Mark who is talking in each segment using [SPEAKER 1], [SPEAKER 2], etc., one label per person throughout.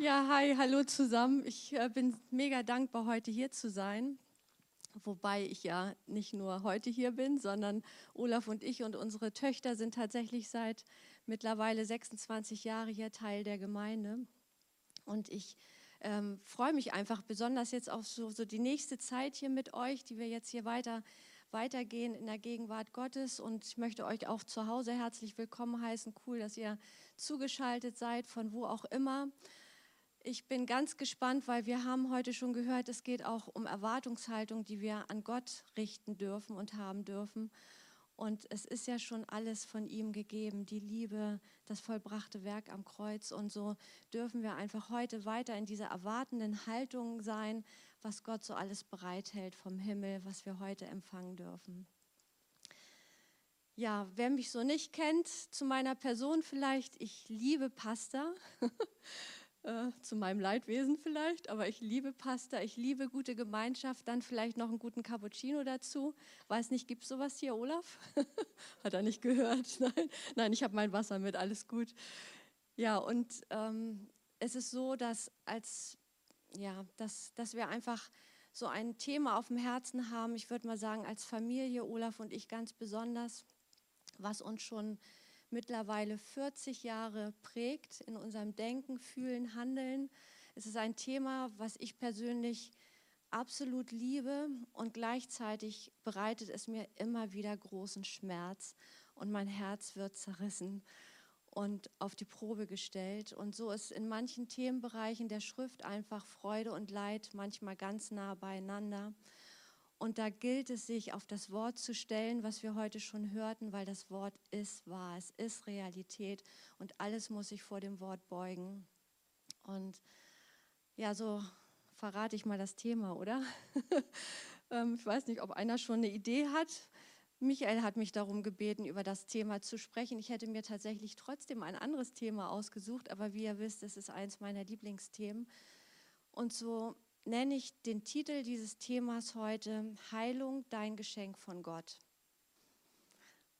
[SPEAKER 1] Ja, hi, hallo zusammen. Ich äh, bin mega dankbar, heute hier zu sein. Wobei ich ja nicht nur heute hier bin, sondern Olaf und ich und unsere Töchter sind tatsächlich seit mittlerweile 26 Jahren hier Teil der Gemeinde. Und ich ähm, freue mich einfach besonders jetzt auf so, so die nächste Zeit hier mit euch, die wir jetzt hier weiter weitergehen in der Gegenwart Gottes. Und ich möchte euch auch zu Hause herzlich willkommen heißen. Cool, dass ihr zugeschaltet seid, von wo auch immer. Ich bin ganz gespannt, weil wir haben heute schon gehört, es geht auch um Erwartungshaltung, die wir an Gott richten dürfen und haben dürfen. Und es ist ja schon alles von ihm gegeben, die Liebe, das vollbrachte Werk am Kreuz. Und so dürfen wir einfach heute weiter in dieser erwartenden Haltung sein, was Gott so alles bereithält vom Himmel, was wir heute empfangen dürfen. Ja, wer mich so nicht kennt, zu meiner Person vielleicht, ich liebe Pasta. Äh, zu meinem Leidwesen vielleicht, aber ich liebe Pasta, ich liebe gute Gemeinschaft, dann vielleicht noch einen guten Cappuccino dazu. Weiß nicht, gibt es sowas hier, Olaf? Hat er nicht gehört? Nein, Nein ich habe mein Wasser mit, alles gut. Ja, und ähm, es ist so, dass, als, ja, dass, dass wir einfach so ein Thema auf dem Herzen haben, ich würde mal sagen, als Familie, Olaf und ich ganz besonders, was uns schon mittlerweile 40 Jahre prägt in unserem Denken, Fühlen, Handeln. Es ist ein Thema, was ich persönlich absolut liebe und gleichzeitig bereitet es mir immer wieder großen Schmerz und mein Herz wird zerrissen und auf die Probe gestellt. Und so ist in manchen Themenbereichen der Schrift einfach Freude und Leid manchmal ganz nah beieinander. Und da gilt es, sich auf das Wort zu stellen, was wir heute schon hörten, weil das Wort ist wahr, es ist Realität und alles muss sich vor dem Wort beugen. Und ja, so verrate ich mal das Thema, oder? Ähm, ich weiß nicht, ob einer schon eine Idee hat. Michael hat mich darum gebeten, über das Thema zu sprechen. Ich hätte mir tatsächlich trotzdem ein anderes Thema ausgesucht, aber wie ihr wisst, es ist eins meiner Lieblingsthemen. Und so nenne ich den Titel dieses Themas heute Heilung, dein Geschenk von Gott.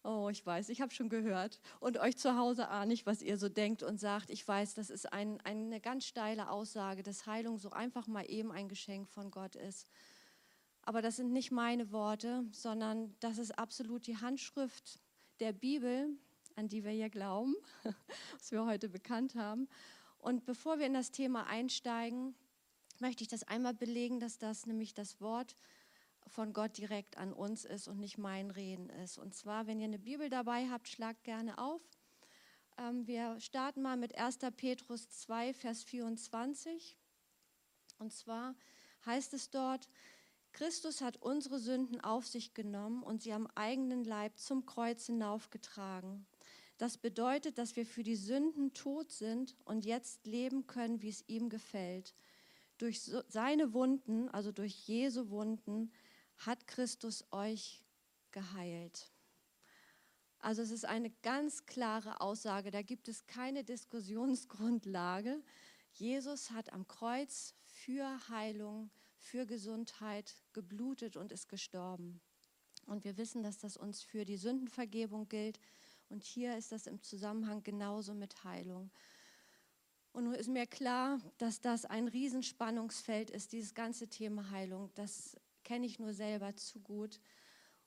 [SPEAKER 1] Oh, ich weiß, ich habe schon gehört. Und euch zu Hause ahne ich, was ihr so denkt und sagt. Ich weiß, das ist ein, eine ganz steile Aussage, dass Heilung so einfach mal eben ein Geschenk von Gott ist. Aber das sind nicht meine Worte, sondern das ist absolut die Handschrift der Bibel, an die wir hier glauben, was wir heute bekannt haben. Und bevor wir in das Thema einsteigen, möchte ich das einmal belegen, dass das nämlich das Wort von Gott direkt an uns ist und nicht mein Reden ist. Und zwar, wenn ihr eine Bibel dabei habt, schlagt gerne auf. Ähm, wir starten mal mit 1. Petrus 2, Vers 24. Und zwar heißt es dort, Christus hat unsere Sünden auf sich genommen und sie am eigenen Leib zum Kreuz hinaufgetragen. Das bedeutet, dass wir für die Sünden tot sind und jetzt leben können, wie es ihm gefällt. Durch seine Wunden, also durch Jesu Wunden, hat Christus euch geheilt. Also es ist eine ganz klare Aussage, da gibt es keine Diskussionsgrundlage. Jesus hat am Kreuz für Heilung, für Gesundheit geblutet und ist gestorben. Und wir wissen, dass das uns für die Sündenvergebung gilt. Und hier ist das im Zusammenhang genauso mit Heilung. Und nun ist mir klar, dass das ein Riesenspannungsfeld ist, dieses ganze Thema Heilung. Das kenne ich nur selber zu gut.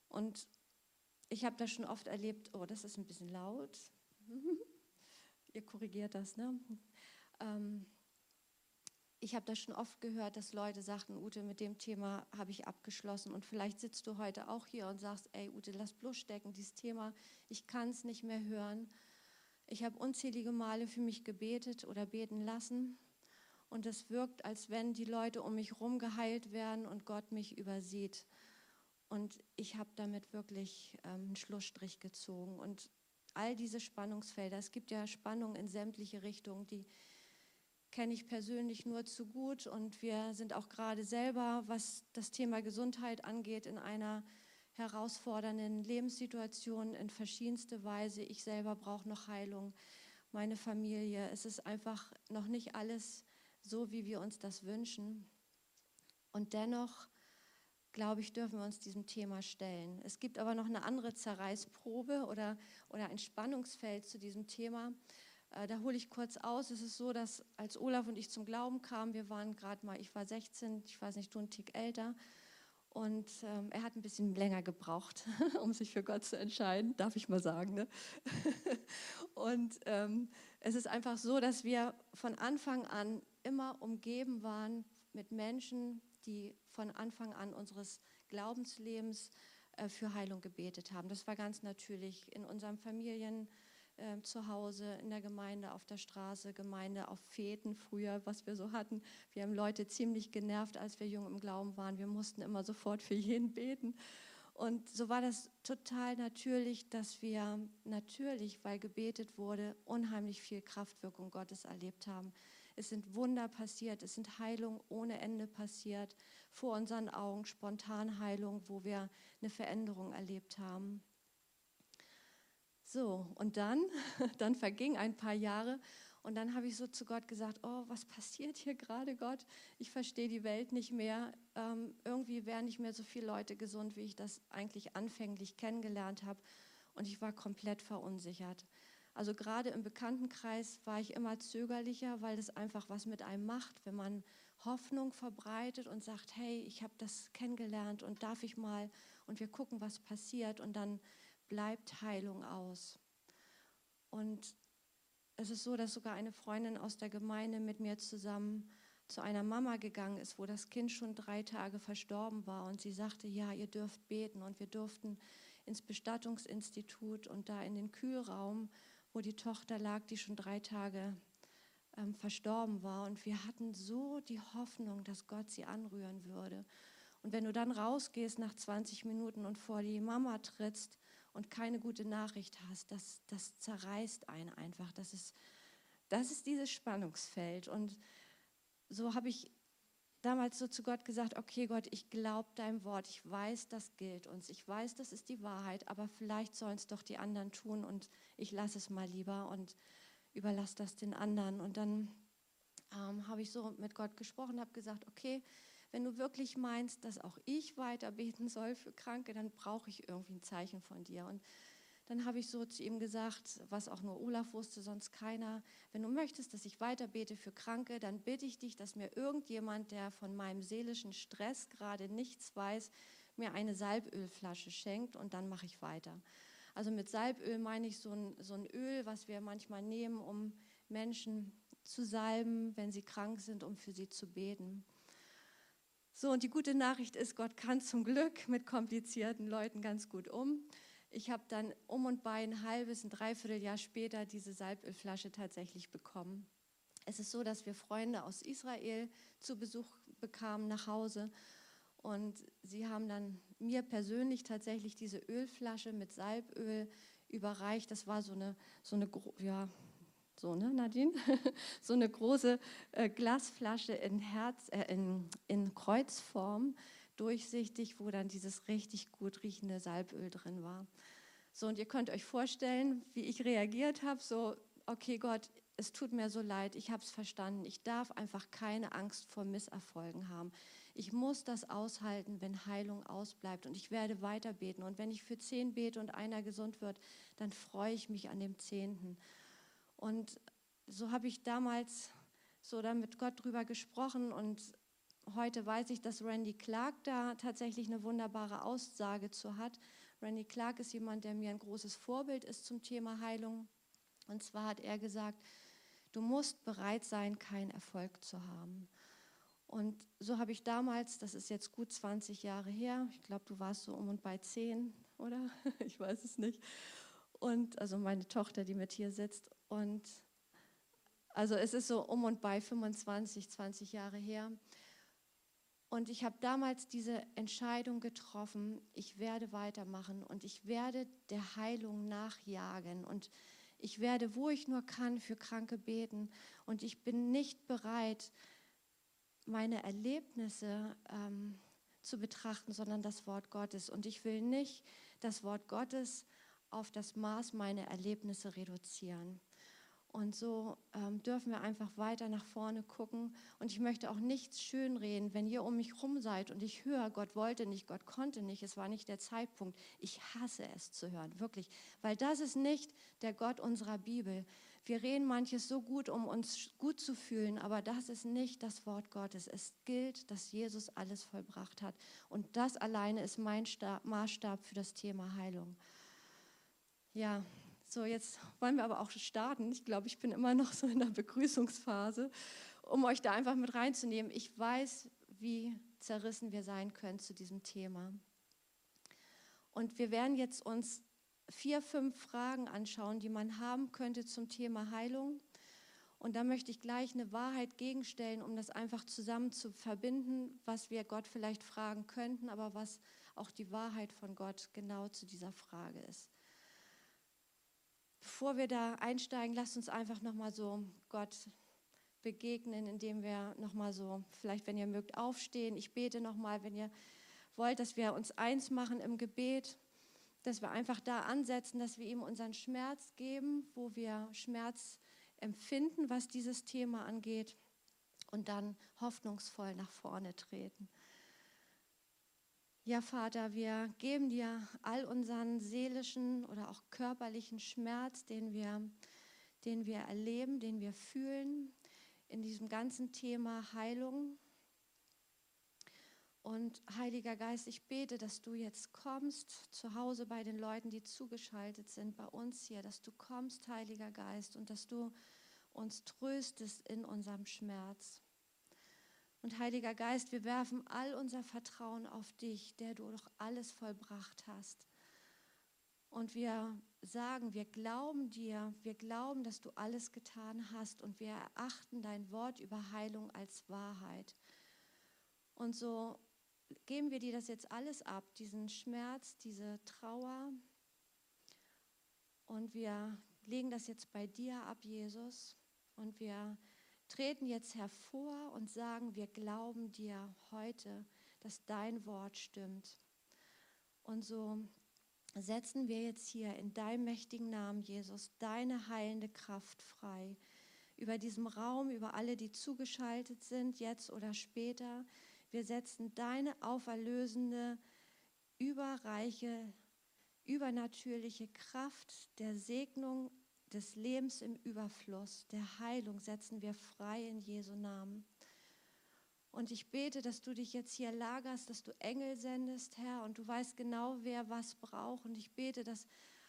[SPEAKER 1] Und ich habe das schon oft erlebt, oh, das ist ein bisschen laut. Ihr korrigiert das, ne? Ähm, ich habe das schon oft gehört, dass Leute sagten, Ute, mit dem Thema habe ich abgeschlossen. Und vielleicht sitzt du heute auch hier und sagst, ey Ute, lass bloß stecken, dieses Thema, ich kann es nicht mehr hören. Ich habe unzählige Male für mich gebetet oder beten lassen und es wirkt, als wenn die Leute um mich herum geheilt werden und Gott mich übersieht. Und ich habe damit wirklich ähm, einen Schlussstrich gezogen. Und all diese Spannungsfelder, es gibt ja Spannungen in sämtliche Richtungen, die kenne ich persönlich nur zu gut. Und wir sind auch gerade selber, was das Thema Gesundheit angeht, in einer herausfordernden Lebenssituationen in verschiedenste Weise. Ich selber brauche noch Heilung, meine Familie. Es ist einfach noch nicht alles so, wie wir uns das wünschen. Und dennoch, glaube ich, dürfen wir uns diesem Thema stellen. Es gibt aber noch eine andere Zerreißprobe oder, oder ein Spannungsfeld zu diesem Thema. Äh, da hole ich kurz aus. Es ist so, dass als Olaf und ich zum Glauben kamen, wir waren gerade mal, ich war 16, ich weiß nicht, du ein Tick älter. Und ähm, er hat ein bisschen länger gebraucht, um sich für Gott zu entscheiden, darf ich mal sagen. Ne? und ähm, es ist einfach so, dass wir von Anfang an immer umgeben waren mit Menschen, die von Anfang an unseres Glaubenslebens äh, für Heilung gebetet haben. Das war ganz natürlich in unseren Familien, äh, zu Hause, in der Gemeinde, auf der Straße, Gemeinde, auf Feten früher, was wir so hatten. Wir haben Leute ziemlich genervt, als wir jung im Glauben waren. Wir mussten immer sofort für jeden beten. Und so war das total natürlich, dass wir natürlich, weil gebetet wurde, unheimlich viel Kraftwirkung Gottes erlebt haben. Es sind Wunder passiert, es sind Heilungen ohne Ende passiert, vor unseren Augen, Spontanheilung, wo wir eine Veränderung erlebt haben. So, und dann, dann verging ein paar Jahre und dann habe ich so zu Gott gesagt, oh, was passiert hier gerade, Gott? Ich verstehe die Welt nicht mehr. Ähm, irgendwie wären nicht mehr so viele Leute gesund, wie ich das eigentlich anfänglich kennengelernt habe. Und ich war komplett verunsichert. Also gerade im Bekanntenkreis war ich immer zögerlicher, weil das einfach was mit einem macht, wenn man Hoffnung verbreitet und sagt, hey, ich habe das kennengelernt und darf ich mal und wir gucken, was passiert. Und dann bleibt Heilung aus. Und es ist so, dass sogar eine Freundin aus der Gemeinde mit mir zusammen zu einer Mama gegangen ist, wo das Kind schon drei Tage verstorben war. Und sie sagte, ja, ihr dürft beten. Und wir durften ins Bestattungsinstitut und da in den Kühlraum, wo die Tochter lag, die schon drei Tage ähm, verstorben war. Und wir hatten so die Hoffnung, dass Gott sie anrühren würde. Und wenn du dann rausgehst nach 20 Minuten und vor die Mama trittst und keine gute Nachricht hast, das, das zerreißt einen einfach. Das ist, das ist dieses Spannungsfeld. Und so habe ich damals so zu Gott gesagt, okay Gott, ich glaube deinem Wort, ich weiß, das gilt uns, ich weiß, das ist die Wahrheit, aber vielleicht sollen es doch die anderen tun und ich lasse es mal lieber und überlasse das den anderen. Und dann ähm, habe ich so mit Gott gesprochen, habe gesagt, okay, wenn du wirklich meinst, dass auch ich weiter beten soll für Kranke, dann brauche ich irgendwie ein Zeichen von dir. Und dann habe ich so zu ihm gesagt, was auch nur Olaf wusste, sonst keiner, wenn du möchtest, dass ich weiter bete für Kranke, dann bitte ich dich, dass mir irgendjemand, der von meinem seelischen Stress gerade nichts weiß, mir eine Salbölflasche schenkt und dann mache ich weiter. Also mit Salböl meine ich so ein, so ein Öl, was wir manchmal nehmen, um Menschen zu salben, wenn sie krank sind, um für sie zu beten. So, und die gute Nachricht ist, Gott kann zum Glück mit komplizierten Leuten ganz gut um. Ich habe dann um und bei ein halbes, ein Dreivierteljahr später diese Salbölflasche tatsächlich bekommen. Es ist so, dass wir Freunde aus Israel zu Besuch bekamen nach Hause und sie haben dann mir persönlich tatsächlich diese Ölflasche mit Salböl überreicht. Das war so eine, so eine ja, so, ne, Nadine? so eine große äh, Glasflasche in, Herz, äh, in, in Kreuzform, durchsichtig, wo dann dieses richtig gut riechende Salböl drin war. So, und ihr könnt euch vorstellen, wie ich reagiert habe, so, okay Gott, es tut mir so leid, ich habe es verstanden, ich darf einfach keine Angst vor Misserfolgen haben. Ich muss das aushalten, wenn Heilung ausbleibt und ich werde weiter beten. Und wenn ich für zehn bete und einer gesund wird, dann freue ich mich an dem Zehnten. Und so habe ich damals so dann mit Gott drüber gesprochen und heute weiß ich, dass Randy Clark da tatsächlich eine wunderbare Aussage zu hat. Randy Clark ist jemand, der mir ein großes Vorbild ist zum Thema Heilung. Und zwar hat er gesagt, du musst bereit sein, keinen Erfolg zu haben. Und so habe ich damals, das ist jetzt gut 20 Jahre her, ich glaube, du warst so um und bei 10, oder? Ich weiß es nicht. Und also meine Tochter, die mit hier sitzt. Und also es ist so um und bei 25, 20 Jahre her. Und ich habe damals diese Entscheidung getroffen, ich werde weitermachen und ich werde der Heilung nachjagen und ich werde, wo ich nur kann, für Kranke beten. Und ich bin nicht bereit, meine Erlebnisse ähm, zu betrachten, sondern das Wort Gottes. Und ich will nicht das Wort Gottes auf das Maß meiner Erlebnisse reduzieren. Und so ähm, dürfen wir einfach weiter nach vorne gucken. Und ich möchte auch nichts schönreden, wenn ihr um mich herum seid und ich höre, Gott wollte nicht, Gott konnte nicht, es war nicht der Zeitpunkt. Ich hasse es zu hören, wirklich. Weil das ist nicht der Gott unserer Bibel. Wir reden manches so gut, um uns gut zu fühlen, aber das ist nicht das Wort Gottes. Es gilt, dass Jesus alles vollbracht hat. Und das alleine ist mein Maßstab für das Thema Heilung. Ja, so jetzt wollen wir aber auch starten. Ich glaube, ich bin immer noch so in der Begrüßungsphase, um euch da einfach mit reinzunehmen. Ich weiß, wie zerrissen wir sein können zu diesem Thema. Und wir werden jetzt uns vier, fünf Fragen anschauen, die man haben könnte zum Thema Heilung. Und da möchte ich gleich eine Wahrheit gegenstellen, um das einfach zusammen zu verbinden, was wir Gott vielleicht fragen könnten, aber was auch die Wahrheit von Gott genau zu dieser Frage ist. Bevor wir da einsteigen, lasst uns einfach nochmal so Gott begegnen, indem wir nochmal so, vielleicht wenn ihr mögt, aufstehen. Ich bete nochmal, wenn ihr wollt, dass wir uns eins machen im Gebet dass wir einfach da ansetzen, dass wir ihm unseren Schmerz geben, wo wir Schmerz empfinden, was dieses Thema angeht, und dann hoffnungsvoll nach vorne treten. Ja, Vater, wir geben dir all unseren seelischen oder auch körperlichen Schmerz, den wir, den wir erleben, den wir fühlen, in diesem ganzen Thema Heilung. Und Heiliger Geist, ich bete, dass du jetzt kommst zu Hause bei den Leuten, die zugeschaltet sind, bei uns hier, dass du kommst, Heiliger Geist, und dass du uns tröstest in unserem Schmerz. Und Heiliger Geist, wir werfen all unser Vertrauen auf dich, der du doch alles vollbracht hast. Und wir sagen, wir glauben dir, wir glauben, dass du alles getan hast und wir erachten dein Wort über Heilung als Wahrheit. Und so geben wir dir das jetzt alles ab, diesen Schmerz, diese Trauer. Und wir legen das jetzt bei dir ab, Jesus. Und wir treten jetzt hervor und sagen, wir glauben dir heute, dass dein Wort stimmt. Und so setzen wir jetzt hier in deinem mächtigen Namen, Jesus, deine heilende Kraft frei. Über diesem Raum, über alle, die zugeschaltet sind, jetzt oder später. Wir setzen deine auferlösende, überreiche, übernatürliche Kraft der Segnung des Lebens im Überfluss, der Heilung setzen wir frei in Jesu Namen. Und ich bete, dass du dich jetzt hier lagerst, dass du Engel sendest, Herr, und du weißt genau, wer was braucht. Und ich bete, dass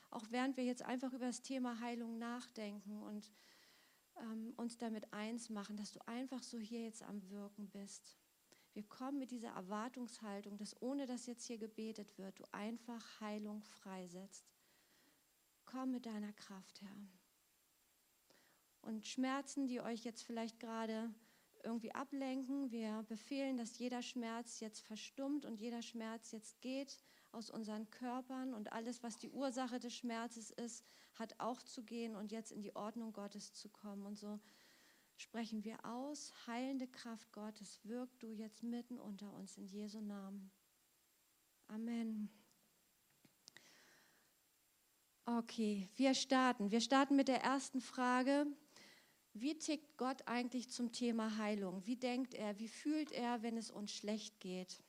[SPEAKER 1] auch während wir jetzt einfach über das Thema Heilung nachdenken und ähm, uns damit eins machen, dass du einfach so hier jetzt am Wirken bist. Wir kommen mit dieser Erwartungshaltung, dass ohne dass jetzt hier gebetet wird, du einfach Heilung freisetzt. Komm mit deiner Kraft, Herr. Und Schmerzen, die euch jetzt vielleicht gerade irgendwie ablenken, wir befehlen, dass jeder Schmerz jetzt verstummt und jeder Schmerz jetzt geht aus unseren Körpern und alles, was die Ursache des Schmerzes ist, hat auch zu gehen und jetzt in die Ordnung Gottes zu kommen. Und so sprechen wir aus, heilende Kraft Gottes, wirk du jetzt mitten unter uns in Jesu Namen. Amen. Okay, wir starten. Wir starten mit der ersten Frage. Wie tickt Gott eigentlich zum Thema Heilung? Wie denkt er? Wie fühlt er, wenn es uns schlecht geht?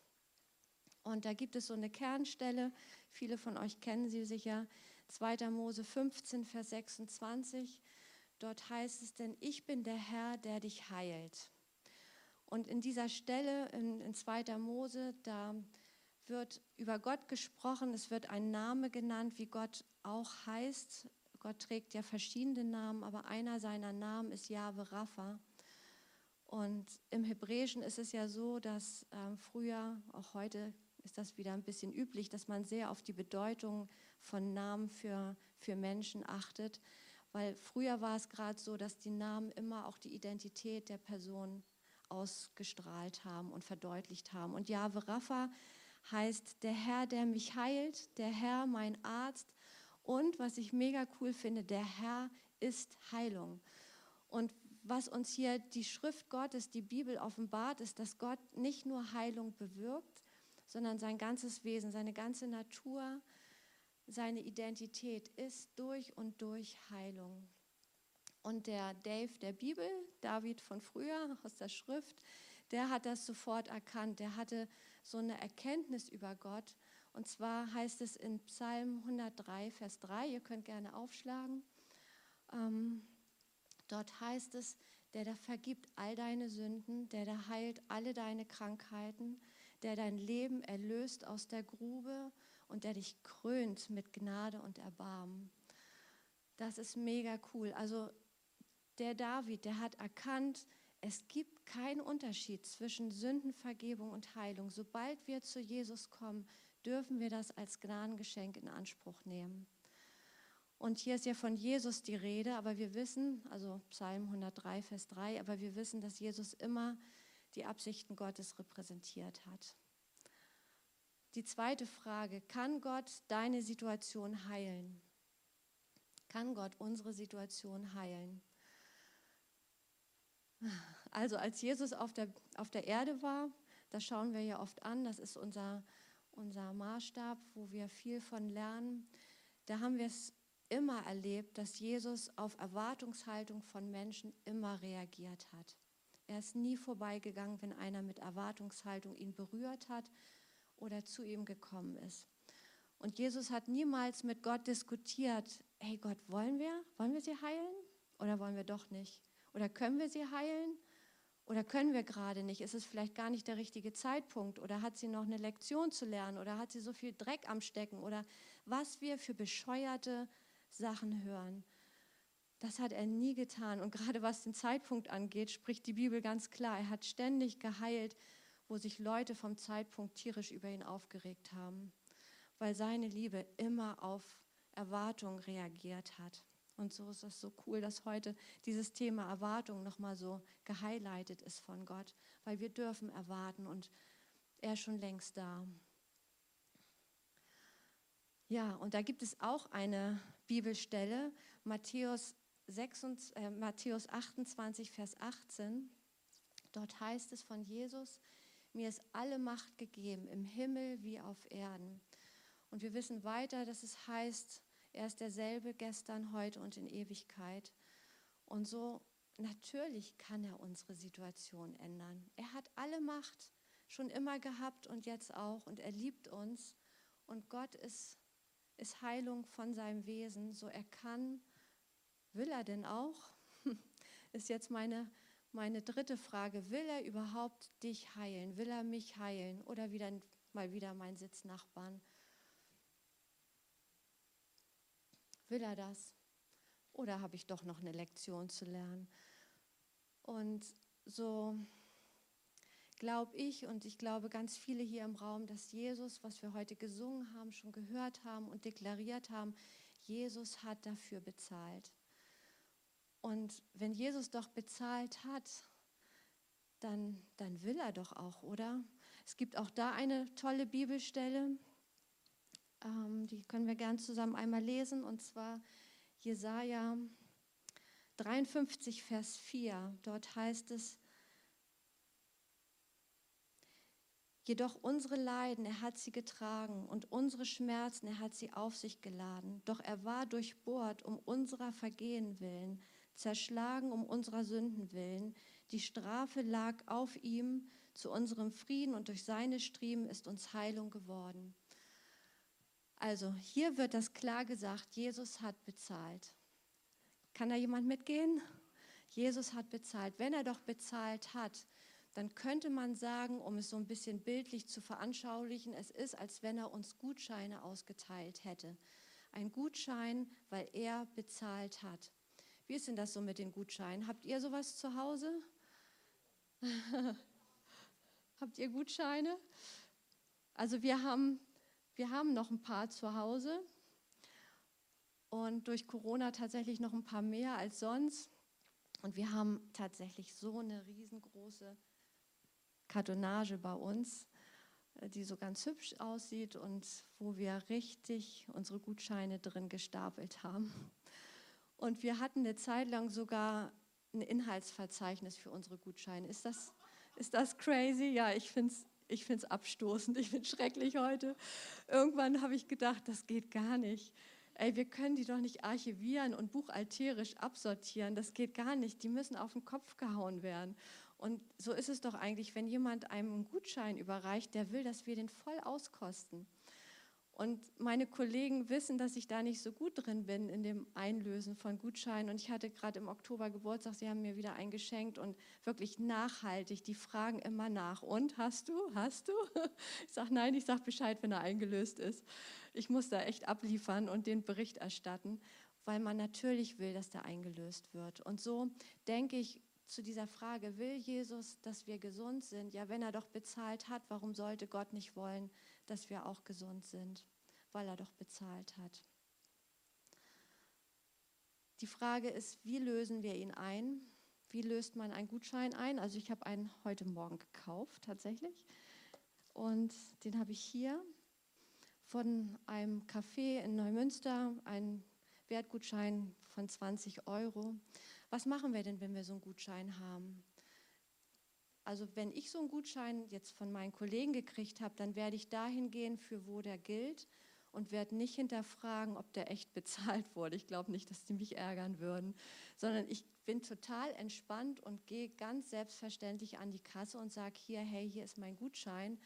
[SPEAKER 1] Und da gibt es so eine Kernstelle, viele von euch kennen sie sicher, 2. Mose 15, Vers 26. Dort heißt es, denn ich bin der Herr, der dich heilt. Und in dieser Stelle in, in 2. Mose, da wird über Gott gesprochen, es wird ein Name genannt, wie Gott auch heißt. Gott trägt ja verschiedene Namen, aber einer seiner Namen ist Jahwe Rapha. Und im Hebräischen ist es ja so, dass äh, früher, auch heute ist das wieder ein bisschen üblich, dass man sehr auf die Bedeutung von Namen für, für Menschen achtet. Weil früher war es gerade so, dass die Namen immer auch die Identität der Person ausgestrahlt haben und verdeutlicht haben. Und Jahwe Rapha heißt der Herr, der mich heilt, der Herr, mein Arzt. Und was ich mega cool finde, der Herr ist Heilung. Und was uns hier die Schrift Gottes, die Bibel offenbart, ist, dass Gott nicht nur Heilung bewirkt, sondern sein ganzes Wesen, seine ganze Natur, seine Identität ist durch und durch Heilung. Und der Dave der Bibel, David von früher aus der Schrift, der hat das sofort erkannt. Der hatte so eine Erkenntnis über Gott. Und zwar heißt es in Psalm 103, Vers 3, ihr könnt gerne aufschlagen. Ähm, Dort heißt es, der da vergibt all deine Sünden, der da heilt alle deine Krankheiten, der dein Leben erlöst aus der Grube und der dich krönt mit Gnade und Erbarmen. Das ist mega cool. Also der David, der hat erkannt, es gibt keinen Unterschied zwischen Sündenvergebung und Heilung. Sobald wir zu Jesus kommen, dürfen wir das als Gnadengeschenk in Anspruch nehmen. Und hier ist ja von Jesus die Rede, aber wir wissen, also Psalm 103, Vers 3, aber wir wissen, dass Jesus immer die Absichten Gottes repräsentiert hat. Die zweite Frage, kann Gott deine Situation heilen? Kann Gott unsere Situation heilen? Also als Jesus auf der, auf der Erde war, das schauen wir ja oft an, das ist unser, unser Maßstab, wo wir viel von lernen, da haben wir es immer erlebt, dass Jesus auf Erwartungshaltung von Menschen immer reagiert hat. Er ist nie vorbeigegangen, wenn einer mit Erwartungshaltung ihn berührt hat oder zu ihm gekommen ist. Und Jesus hat niemals mit Gott diskutiert, hey Gott, wollen wir? Wollen wir sie heilen oder wollen wir doch nicht? Oder können wir sie heilen? Oder können wir gerade nicht? Ist es vielleicht gar nicht der richtige Zeitpunkt? Oder hat sie noch eine Lektion zu lernen? Oder hat sie so viel Dreck am Stecken? Oder was wir für bescheuerte Sachen hören. Das hat er nie getan. Und gerade was den Zeitpunkt angeht, spricht die Bibel ganz klar. Er hat ständig geheilt, wo sich Leute vom Zeitpunkt tierisch über ihn aufgeregt haben, weil seine Liebe immer auf Erwartung reagiert hat. Und so ist es so cool, dass heute dieses Thema Erwartung nochmal so gehighlightet ist von Gott, weil wir dürfen erwarten und er ist schon längst da. Ja, und da gibt es auch eine Bibelstelle, Matthäus, 26, äh, Matthäus 28, Vers 18. Dort heißt es von Jesus, mir ist alle Macht gegeben, im Himmel wie auf Erden. Und wir wissen weiter, dass es heißt, er ist derselbe gestern, heute und in Ewigkeit. Und so natürlich kann er unsere Situation ändern. Er hat alle Macht schon immer gehabt und jetzt auch. Und er liebt uns. Und Gott ist, ist Heilung von seinem Wesen. So er kann, will er denn auch? ist jetzt meine, meine dritte Frage. Will er überhaupt dich heilen? Will er mich heilen? Oder wieder, mal wieder mein Sitznachbarn? Will er das? Oder habe ich doch noch eine Lektion zu lernen? Und so glaube ich und ich glaube ganz viele hier im Raum, dass Jesus, was wir heute gesungen haben, schon gehört haben und deklariert haben, Jesus hat dafür bezahlt. Und wenn Jesus doch bezahlt hat, dann, dann will er doch auch, oder? Es gibt auch da eine tolle Bibelstelle, ähm, die können wir gern zusammen einmal lesen, und zwar Jesaja 53, Vers 4. Dort heißt es, Jedoch unsere Leiden, er hat sie getragen und unsere Schmerzen, er hat sie auf sich geladen. Doch er war durchbohrt um unserer Vergehen willen, zerschlagen um unserer Sünden willen. Die Strafe lag auf ihm zu unserem Frieden und durch seine Striemen ist uns Heilung geworden. Also hier wird das klar gesagt, Jesus hat bezahlt. Kann da jemand mitgehen? Jesus hat bezahlt. Wenn er doch bezahlt hat, dann könnte man sagen, um es so ein bisschen bildlich zu veranschaulichen, es ist, als wenn er uns Gutscheine ausgeteilt hätte. Ein Gutschein, weil er bezahlt hat. Wie ist denn das so mit den Gutscheinen? Habt ihr sowas zu Hause? Habt ihr Gutscheine? Also wir haben wir haben noch ein paar zu Hause und durch Corona tatsächlich noch ein paar mehr als sonst. Und wir haben tatsächlich so eine riesengroße Kartonage bei uns, äh, die so ganz hübsch aussieht und wo wir richtig unsere Gutscheine drin gestapelt haben. Und wir hatten eine Zeit lang sogar ein Inhaltsverzeichnis für unsere Gutscheine. Ist das, ist das crazy? Ja, ich finde es ich finde es abstoßend, ich es schrecklich heute. Irgendwann habe ich gedacht, das geht gar nicht. Ey, wir können die doch nicht archivieren und buchhalterisch absortieren. Das geht gar nicht. Die müssen auf den Kopf gehauen werden. Und so ist es doch eigentlich, wenn jemand einem einen Gutschein überreicht, der will, dass wir den voll auskosten. Und meine Kollegen wissen, dass ich da nicht so gut drin bin in dem Einlösen von Gutscheinen. Und ich hatte gerade im Oktober Geburtstag, sie haben mir wieder einen geschenkt und wirklich nachhaltig. Die fragen immer nach. Und hast du? Hast du? Ich sage nein, ich sage Bescheid, wenn er eingelöst ist. Ich muss da echt abliefern und den Bericht erstatten, weil man natürlich will, dass der eingelöst wird. Und so denke ich zu dieser Frage, will Jesus, dass wir gesund sind? Ja, wenn er doch bezahlt hat, warum sollte Gott nicht wollen, dass wir auch gesund sind, weil er doch bezahlt hat. Die Frage ist, wie lösen wir ihn ein? Wie löst man einen Gutschein ein? Also ich habe einen heute Morgen gekauft tatsächlich und den habe ich hier von einem Café in Neumünster, ein Wertgutschein von 20 Euro. Was machen wir denn, wenn wir so einen Gutschein haben? Also wenn ich so einen Gutschein jetzt von meinen Kollegen gekriegt habe, dann werde ich dahin gehen, für wo der gilt und werde nicht hinterfragen, ob der echt bezahlt wurde. Ich glaube nicht, dass die mich ärgern würden, sondern ich bin total entspannt und gehe ganz selbstverständlich an die Kasse und sage hier, hey, hier ist mein Gutschein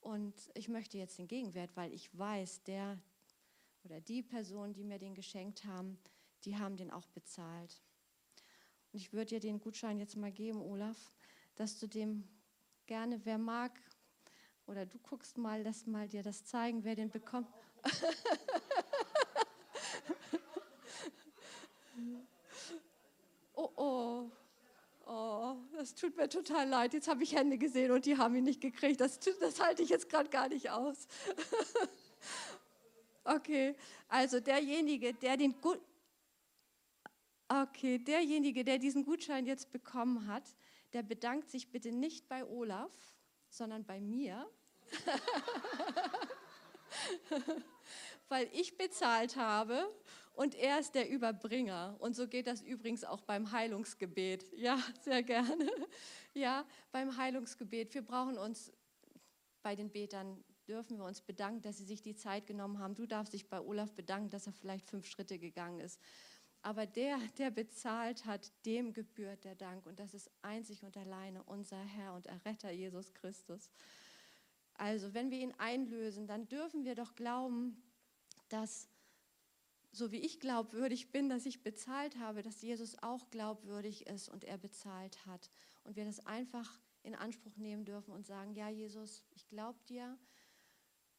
[SPEAKER 1] und ich möchte jetzt den Gegenwert, weil ich weiß, der oder die Person, die mir den geschenkt haben, die haben den auch bezahlt. Und ich würde dir den Gutschein jetzt mal geben, Olaf dass du dem gerne, wer mag, oder du guckst mal, lass mal dir das zeigen, wer den bekommt. oh, oh, oh, das tut mir total leid. Jetzt habe ich Hände gesehen und die haben ihn nicht gekriegt. Das, das halte ich jetzt gerade gar nicht aus. okay, also derjenige, der den Gut Okay, derjenige, der diesen Gutschein jetzt bekommen hat, der bedankt sich bitte nicht bei Olaf, sondern bei mir, weil ich bezahlt habe und er ist der Überbringer. Und so geht das übrigens auch beim Heilungsgebet. Ja, sehr gerne. Ja, beim Heilungsgebet. Wir brauchen uns bei den Betern dürfen wir uns bedanken, dass sie sich die Zeit genommen haben. Du darfst dich bei Olaf bedanken, dass er vielleicht fünf Schritte gegangen ist. Aber der, der bezahlt hat, dem gebührt der Dank. Und das ist einzig und alleine unser Herr und Erretter Jesus Christus. Also, wenn wir ihn einlösen, dann dürfen wir doch glauben, dass, so wie ich glaubwürdig bin, dass ich bezahlt habe, dass Jesus auch glaubwürdig ist und er bezahlt hat. Und wir das einfach in Anspruch nehmen dürfen und sagen, ja Jesus, ich glaube dir,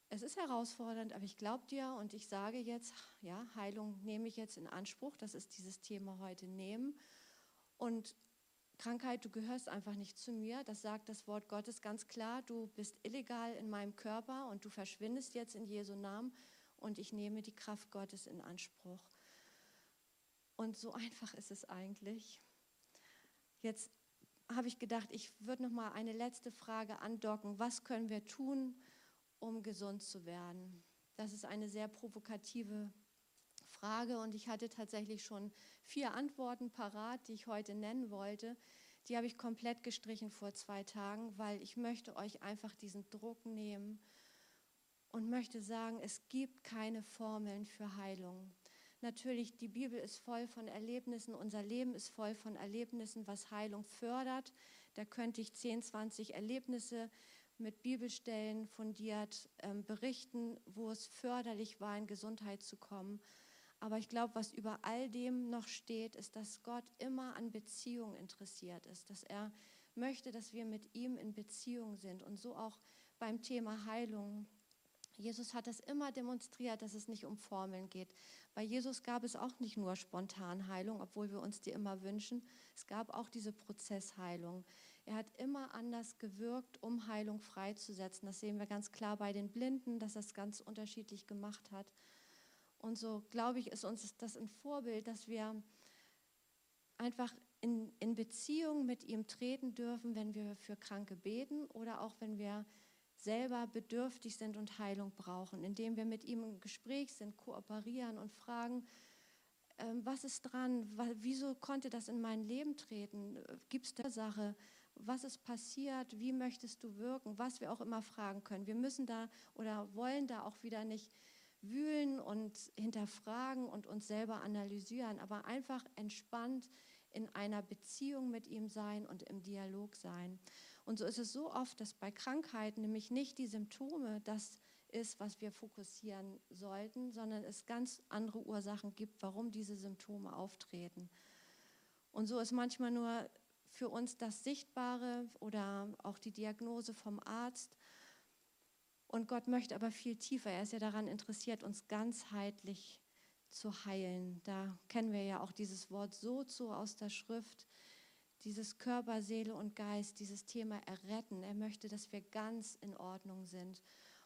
[SPEAKER 1] es ist herausfordernd, aber ich glaube dir und ich sage jetzt, ja, Heilung nehme ich jetzt in Anspruch. Das ist dieses Thema heute nehmen. Und Krankheit, du gehörst einfach nicht zu mir. Das sagt das Wort Gottes ganz klar. Du bist illegal in meinem Körper und du verschwindest jetzt in Jesu Namen und ich nehme die Kraft Gottes in Anspruch. Und so einfach ist es eigentlich. Jetzt habe ich gedacht, ich würde noch mal eine letzte Frage andocken. Was können wir tun? Um gesund zu werden? Das ist eine sehr provokative Frage und ich hatte tatsächlich schon vier Antworten parat, die ich heute nennen wollte. Die habe ich komplett gestrichen vor zwei Tagen, weil ich möchte euch einfach diesen Druck nehmen und möchte sagen, es gibt keine Formeln für Heilung. Natürlich, die Bibel ist voll von Erlebnissen, unser Leben ist voll von Erlebnissen, was Heilung fördert. Da könnte ich 10, 20 Erlebnisse mit Bibelstellen fundiert ähm, berichten, wo es förderlich war, in Gesundheit zu kommen. Aber ich glaube, was über all dem noch steht, ist, dass Gott immer an Beziehung interessiert ist, dass er möchte, dass wir mit ihm in Beziehung sind und so auch beim Thema Heilung. Jesus hat es immer demonstriert, dass es nicht um Formeln geht. Bei Jesus gab es auch nicht nur Spontanheilung, obwohl wir uns die immer wünschen. Es gab auch diese Prozessheilung. Er hat immer anders gewirkt, um Heilung freizusetzen. Das sehen wir ganz klar bei den Blinden, dass er es ganz unterschiedlich gemacht hat. Und so, glaube ich, ist uns das ein Vorbild, dass wir einfach in, in Beziehung mit ihm treten dürfen, wenn wir für Kranke beten oder auch wenn wir selber bedürftig sind und Heilung brauchen, indem wir mit ihm im Gespräch sind, kooperieren und fragen, ähm, was ist dran, wieso konnte das in mein Leben treten, gibt es da Sache, was ist passiert, wie möchtest du wirken, was wir auch immer fragen können. Wir müssen da oder wollen da auch wieder nicht wühlen und hinterfragen und uns selber analysieren, aber einfach entspannt in einer Beziehung mit ihm sein und im Dialog sein. Und so ist es so oft, dass bei Krankheiten nämlich nicht die Symptome das ist, was wir fokussieren sollten, sondern es ganz andere Ursachen gibt, warum diese Symptome auftreten. Und so ist manchmal nur für uns das Sichtbare oder auch die Diagnose vom Arzt. Und Gott möchte aber viel tiefer. Er ist ja daran interessiert, uns ganzheitlich zu heilen. Da kennen wir ja auch dieses Wort so zu aus der Schrift. Dieses Körper, Seele und Geist, dieses Thema erretten. Er möchte, dass wir ganz in Ordnung sind.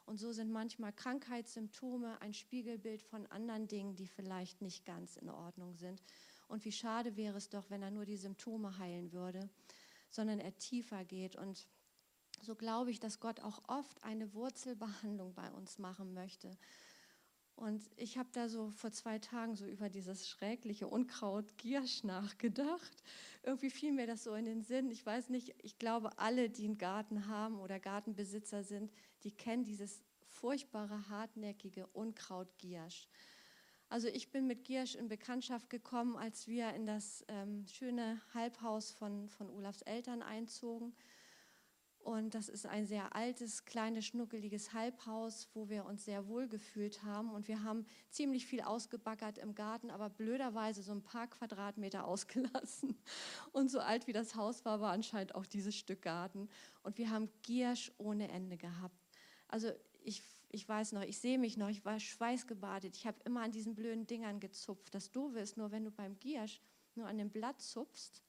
[SPEAKER 1] Und so sind manchmal Krankheitssymptome ein Spiegelbild von anderen Dingen, die vielleicht nicht ganz in Ordnung sind. Und wie schade wäre es doch, wenn er nur die Symptome heilen würde, sondern er tiefer geht. Und so glaube ich, dass Gott auch oft eine Wurzelbehandlung bei uns machen möchte. Und ich habe da so vor zwei Tagen so über dieses schreckliche Unkraut Giersch nachgedacht. Irgendwie fiel mir das so in den Sinn. Ich weiß nicht, ich glaube, alle, die einen Garten haben oder Gartenbesitzer sind, die kennen dieses furchtbare, hartnäckige Unkraut Giersch. Also ich bin mit Giersch in Bekanntschaft gekommen, als wir in das ähm, schöne Halbhaus von, von Olafs Eltern einzogen. Und das ist ein sehr altes, kleines, schnuckeliges Halbhaus, wo wir uns sehr wohl gefühlt haben. Und wir haben ziemlich viel ausgebaggert im Garten, aber blöderweise so ein paar Quadratmeter ausgelassen. Und so alt wie das Haus war, war anscheinend auch dieses Stück Garten. Und wir haben Giersch ohne Ende gehabt. Also ich, ich weiß noch, ich sehe mich noch, ich war schweißgebadet. Ich habe immer an diesen blöden Dingern gezupft. Das Doofe ist nur, wenn du beim Giersch nur an dem Blatt zupfst,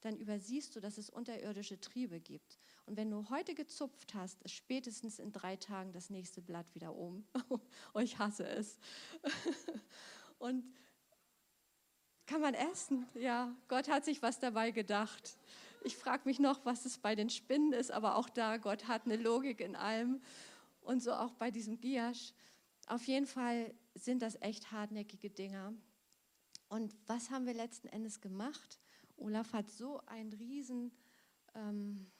[SPEAKER 1] dann übersiehst du, dass es unterirdische Triebe gibt. Und wenn du heute gezupft hast, ist spätestens in drei Tagen das nächste Blatt wieder oben. oh, ich hasse es. Und kann man essen? Ja, Gott hat sich was dabei gedacht. Ich frage mich noch, was es bei den Spinnen ist, aber auch da, Gott hat eine Logik in allem. Und so auch bei diesem Giersch. Auf jeden Fall sind das echt hartnäckige Dinger. Und was haben wir letzten Endes gemacht? Olaf hat so ein riesen ähm,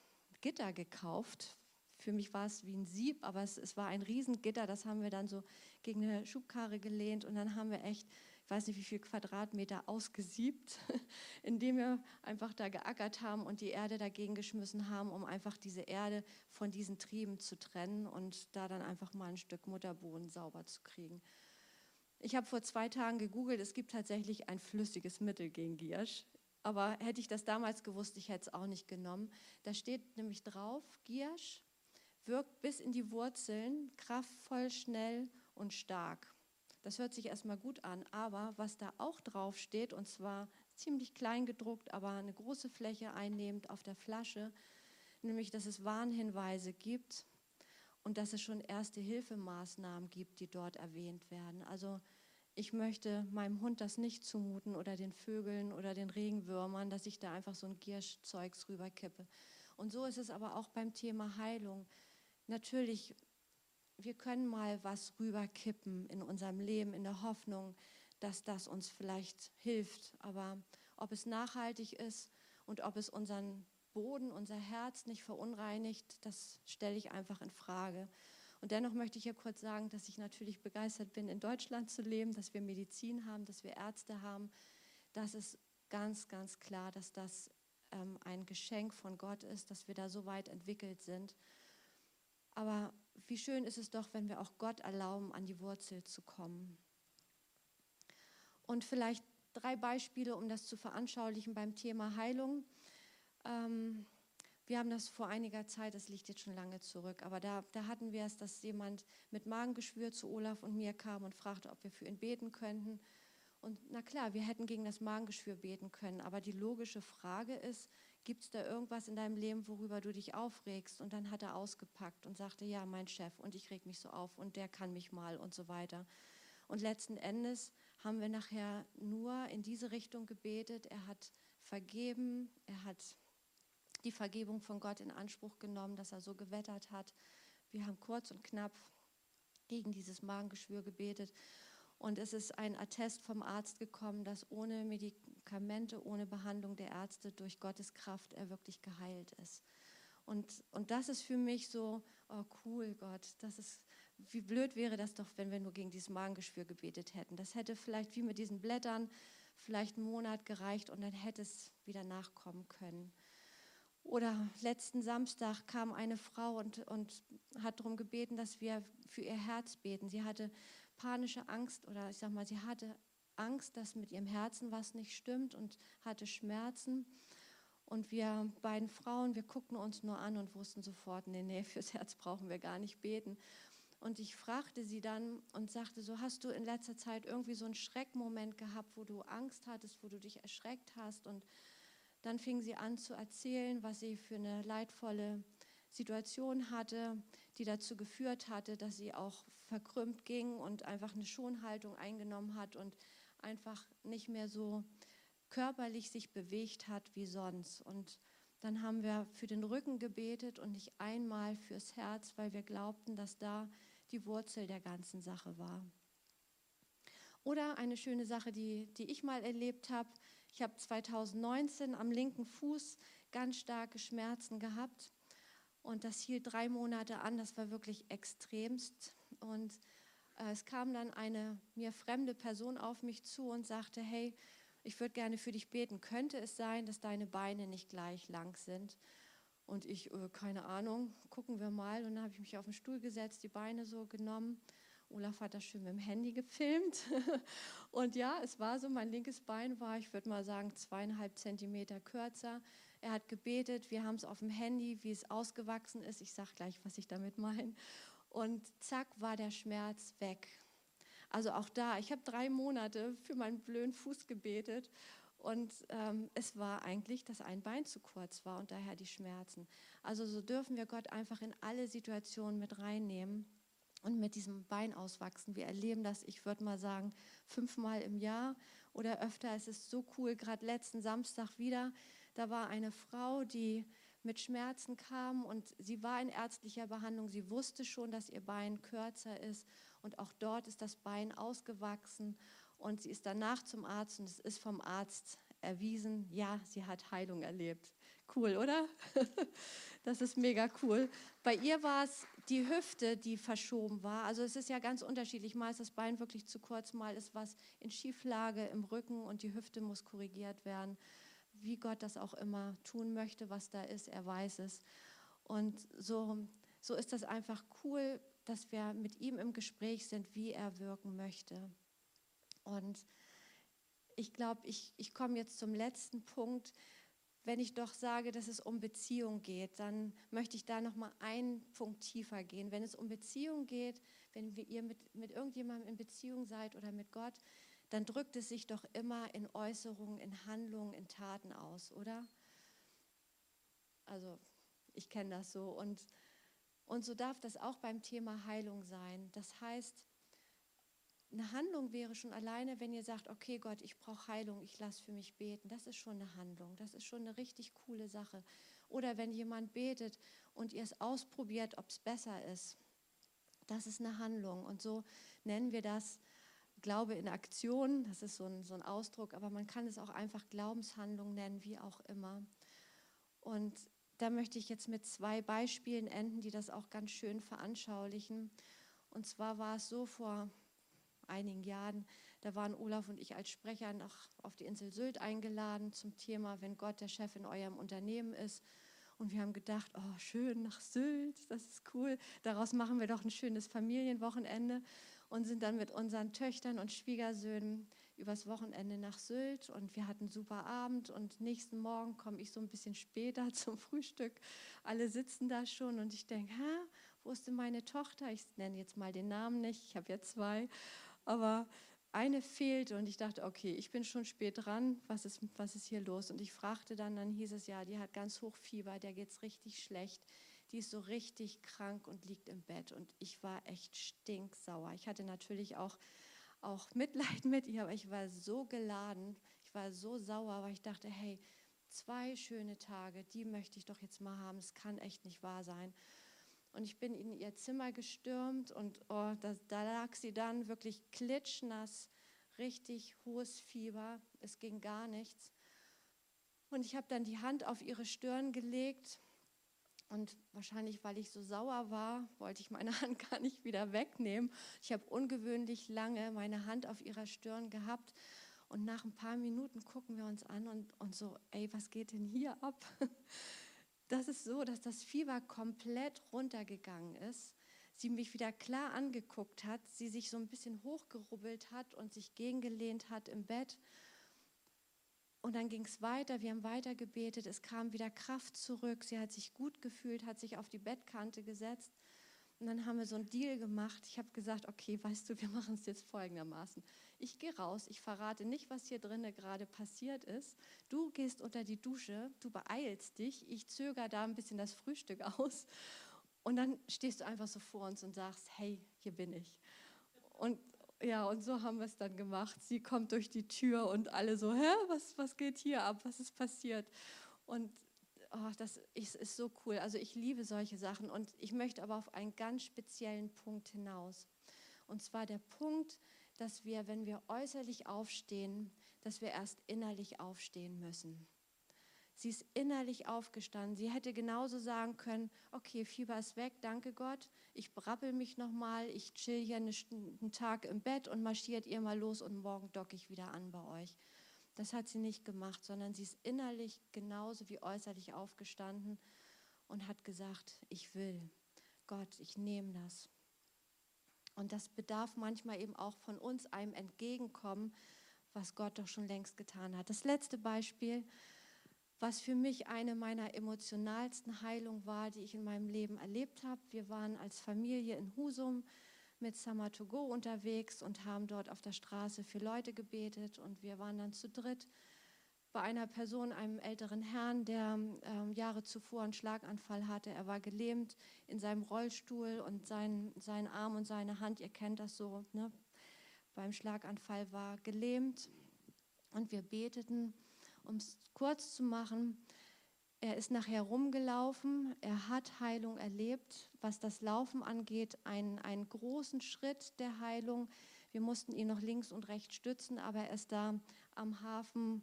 [SPEAKER 1] Gitter gekauft. Für mich war es wie ein Sieb, aber es, es war ein Riesengitter. Das haben wir dann so gegen eine Schubkarre gelehnt und dann haben wir echt, weiß nicht wie viel Quadratmeter ausgesiebt, indem wir einfach da geackert haben und die Erde dagegen geschmissen haben, um einfach diese Erde von diesen Trieben zu trennen und da dann einfach mal ein Stück Mutterboden sauber zu kriegen. Ich habe vor zwei Tagen gegoogelt, es gibt tatsächlich ein flüssiges Mittel gegen Giersch. Aber hätte ich das damals gewusst, ich hätte es auch nicht genommen. Da steht nämlich drauf, Giersch wirkt bis in die Wurzeln, kraftvoll, schnell und stark. Das hört sich erstmal gut an, aber was da auch drauf steht, und zwar ziemlich klein gedruckt, aber eine große Fläche einnehmend auf der Flasche, nämlich dass es Warnhinweise gibt und dass es schon erste Hilfemaßnahmen gibt, die dort erwähnt werden. Also ich möchte meinem Hund das nicht zumuten oder den Vögeln oder den Regenwürmern, dass ich da einfach so ein Gierschzeugs rüberkippe. Und so ist es aber auch beim Thema Heilung. Natürlich, wir können mal was rüberkippen in unserem Leben in der Hoffnung, dass das uns vielleicht hilft. Aber ob es nachhaltig ist und ob es unseren Boden, unser Herz nicht verunreinigt, das stelle ich einfach in Frage. Und dennoch möchte ich hier kurz sagen, dass ich natürlich begeistert bin, in Deutschland zu leben, dass wir Medizin haben, dass wir Ärzte haben. Das ist ganz, ganz klar, dass das ähm, ein Geschenk von Gott ist, dass wir da so weit entwickelt sind. Aber wie schön ist es doch, wenn wir auch Gott erlauben, an die Wurzel zu kommen. Und vielleicht drei Beispiele, um das zu veranschaulichen beim Thema Heilung. Ähm, wir haben das vor einiger Zeit, das liegt jetzt schon lange zurück, aber da, da hatten wir es, dass jemand mit Magengeschwür zu Olaf und mir kam und fragte, ob wir für ihn beten könnten. Und na klar, wir hätten gegen das Magengeschwür beten können, aber die logische Frage ist, gibt es da irgendwas in deinem Leben, worüber du dich aufregst? Und dann hat er ausgepackt und sagte, ja, mein Chef und ich reg mich so auf und der kann mich mal und so weiter. Und letzten Endes haben wir nachher nur in diese Richtung gebetet. Er hat vergeben, er hat die Vergebung von Gott in Anspruch genommen, dass er so gewettert hat. Wir haben kurz und knapp gegen dieses Magengeschwür gebetet. Und es ist ein Attest vom Arzt gekommen, dass ohne Medikamente, ohne Behandlung der Ärzte durch Gottes Kraft er wirklich geheilt ist. Und, und das ist für mich so, oh cool, Gott, das ist, wie blöd wäre das doch, wenn wir nur gegen dieses Magengeschwür gebetet hätten. Das hätte vielleicht wie mit diesen Blättern vielleicht einen Monat gereicht und dann hätte es wieder nachkommen können. Oder letzten Samstag kam eine Frau und, und hat darum gebeten, dass wir für ihr Herz beten. Sie hatte panische Angst oder ich sag mal, sie hatte Angst, dass mit ihrem Herzen was nicht stimmt und hatte Schmerzen. Und wir beiden Frauen, wir guckten uns nur an und wussten sofort, nee, nee, fürs Herz brauchen wir gar nicht beten. Und ich fragte sie dann und sagte so, hast du in letzter Zeit irgendwie so einen Schreckmoment gehabt, wo du Angst hattest, wo du dich erschreckt hast? Und dann fing sie an zu erzählen, was sie für eine leidvolle Situation hatte, die dazu geführt hatte, dass sie auch verkrümmt ging und einfach eine Schonhaltung eingenommen hat und einfach nicht mehr so körperlich sich bewegt hat wie sonst. Und dann haben wir für den Rücken gebetet und nicht einmal fürs Herz, weil wir glaubten, dass da die Wurzel der ganzen Sache war. Oder eine schöne Sache, die, die ich mal erlebt habe. Ich habe 2019 am linken Fuß ganz starke Schmerzen gehabt. Und das hielt drei Monate an. Das war wirklich extremst. Und äh, es kam dann eine mir fremde Person auf mich zu und sagte, hey, ich würde gerne für dich beten. Könnte es sein, dass deine Beine nicht gleich lang sind? Und ich, äh, keine Ahnung, gucken wir mal. Und dann habe ich mich auf den Stuhl gesetzt, die Beine so genommen. Olaf hat das schön mit dem Handy gefilmt. Und ja, es war so, mein linkes Bein war, ich würde mal sagen, zweieinhalb Zentimeter kürzer. Er hat gebetet, wir haben es auf dem Handy, wie es ausgewachsen ist. Ich sage gleich, was ich damit meine. Und zack, war der Schmerz weg. Also auch da, ich habe drei Monate für meinen blöden Fuß gebetet und ähm, es war eigentlich, dass ein Bein zu kurz war und daher die Schmerzen. Also so dürfen wir Gott einfach in alle Situationen mit reinnehmen und mit diesem Bein auswachsen. Wir erleben das, ich würde mal sagen, fünfmal im Jahr oder öfter. Es ist so cool, gerade letzten Samstag wieder. Da war eine Frau, die mit Schmerzen kam und sie war in ärztlicher Behandlung. Sie wusste schon, dass ihr Bein kürzer ist und auch dort ist das Bein ausgewachsen und sie ist danach zum Arzt und es ist vom Arzt erwiesen, ja, sie hat Heilung erlebt. Cool, oder? Das ist mega cool. Bei ihr war es die Hüfte, die verschoben war. Also es ist ja ganz unterschiedlich. Mal ist das Bein wirklich zu kurz, mal ist was in Schieflage im Rücken und die Hüfte muss korrigiert werden. Wie Gott das auch immer tun möchte, was da ist, er weiß es. Und so, so ist das einfach cool, dass wir mit ihm im Gespräch sind, wie er wirken möchte. Und ich glaube, ich, ich komme jetzt zum letzten Punkt. Wenn ich doch sage, dass es um Beziehung geht, dann möchte ich da noch mal einen Punkt tiefer gehen. Wenn es um Beziehung geht, wenn ihr mit, mit irgendjemandem in Beziehung seid oder mit Gott, dann drückt es sich doch immer in Äußerungen, in Handlungen, in Taten aus, oder? Also ich kenne das so. Und, und so darf das auch beim Thema Heilung sein. Das heißt, eine Handlung wäre schon alleine, wenn ihr sagt, okay Gott, ich brauche Heilung, ich lasse für mich beten. Das ist schon eine Handlung, das ist schon eine richtig coole Sache. Oder wenn jemand betet und ihr es ausprobiert, ob es besser ist. Das ist eine Handlung. Und so nennen wir das Glaube in Aktion. Das ist so ein, so ein Ausdruck, aber man kann es auch einfach Glaubenshandlung nennen, wie auch immer. Und da möchte ich jetzt mit zwei Beispielen enden, die das auch ganz schön veranschaulichen. Und zwar war es so vor einigen Jahren, da waren Olaf und ich als Sprecher nach, auf die Insel Sylt eingeladen zum Thema, wenn Gott der Chef in eurem Unternehmen ist. Und wir haben gedacht, oh, schön nach Sylt, das ist cool. Daraus machen wir doch ein schönes Familienwochenende und sind dann mit unseren Töchtern und Schwiegersöhnen übers Wochenende nach Sylt. Und wir hatten einen super Abend. Und nächsten Morgen komme ich so ein bisschen später zum Frühstück. Alle sitzen da schon. Und ich denke, hä, wo ist denn meine Tochter? Ich nenne jetzt mal den Namen nicht, ich habe ja zwei. Aber eine fehlte. Und ich dachte, okay, ich bin schon spät dran, was ist, was ist hier los? Und ich fragte dann, dann hieß es ja, die hat ganz hoch Fieber, der geht es richtig schlecht, die ist so richtig krank und liegt im Bett und ich war echt stinksauer. Ich hatte natürlich auch, auch Mitleid mit ihr, aber ich war so geladen, ich war so sauer, weil ich dachte, hey, zwei schöne Tage, die möchte ich doch jetzt mal haben, es kann echt nicht wahr sein. Und ich bin in ihr Zimmer gestürmt und oh, da, da lag sie dann wirklich klitschnass, richtig hohes Fieber. Es ging gar nichts. Und ich habe dann die Hand auf ihre Stirn gelegt und wahrscheinlich, weil ich so sauer war, wollte ich meine Hand gar nicht wieder wegnehmen. Ich habe ungewöhnlich lange meine Hand auf ihrer Stirn gehabt. Und nach ein paar Minuten gucken wir uns an und, und so, ey, was geht denn hier ab? das ist so, dass das Fieber komplett runtergegangen ist. Sie mich wieder klar angeguckt hat, sie sich so ein bisschen hochgerubbelt hat und sich gegengelehnt hat im Bett. Und dann ging es weiter, wir haben weiter gebetet, es kam wieder Kraft zurück, sie hat sich gut gefühlt, hat sich auf die Bettkante gesetzt. Und dann haben wir so einen Deal gemacht. Ich habe gesagt, okay, weißt du, wir machen es jetzt folgendermaßen. Ich gehe raus, ich verrate nicht, was hier drinnen gerade passiert ist. Du gehst unter die Dusche, du beeilst dich, ich zögere da ein bisschen das Frühstück aus. Und dann stehst du einfach so vor uns und sagst, hey, hier bin ich. Und ja, und so haben wir es dann gemacht. Sie kommt durch die Tür und alle so, hä, was, was geht hier ab? Was ist passiert? Und oh, das ist, ist so cool. Also ich liebe solche Sachen und ich möchte aber auf einen ganz speziellen Punkt hinaus. Und zwar der Punkt, dass wir, wenn wir äußerlich aufstehen, dass wir erst innerlich aufstehen müssen. Sie ist innerlich aufgestanden. Sie hätte genauso sagen können, okay, Fieber ist weg, danke Gott. Ich brabbel mich nochmal, ich chill hier einen Tag im Bett und marschiert ihr mal los und morgen docke ich wieder an bei euch. Das hat sie nicht gemacht, sondern sie ist innerlich genauso wie äußerlich aufgestanden und hat gesagt, ich will. Gott, ich nehme das. Und das bedarf manchmal eben auch von uns einem Entgegenkommen, was Gott doch schon längst getan hat. Das letzte Beispiel, was für mich eine meiner emotionalsten Heilungen war, die ich in meinem Leben erlebt habe. Wir waren als Familie in Husum mit Summer to Go unterwegs und haben dort auf der Straße für Leute gebetet und wir waren dann zu dritt bei einer Person, einem älteren Herrn, der ähm, Jahre zuvor einen Schlaganfall hatte. Er war gelähmt in seinem Rollstuhl und sein, sein Arm und seine Hand, ihr kennt das so, ne, beim Schlaganfall war gelähmt und wir beteten, um es kurz zu machen. Er ist nachher rumgelaufen, er hat Heilung erlebt. Was das Laufen angeht, einen, einen großen Schritt der Heilung. Wir mussten ihn noch links und rechts stützen, aber er ist da am Hafen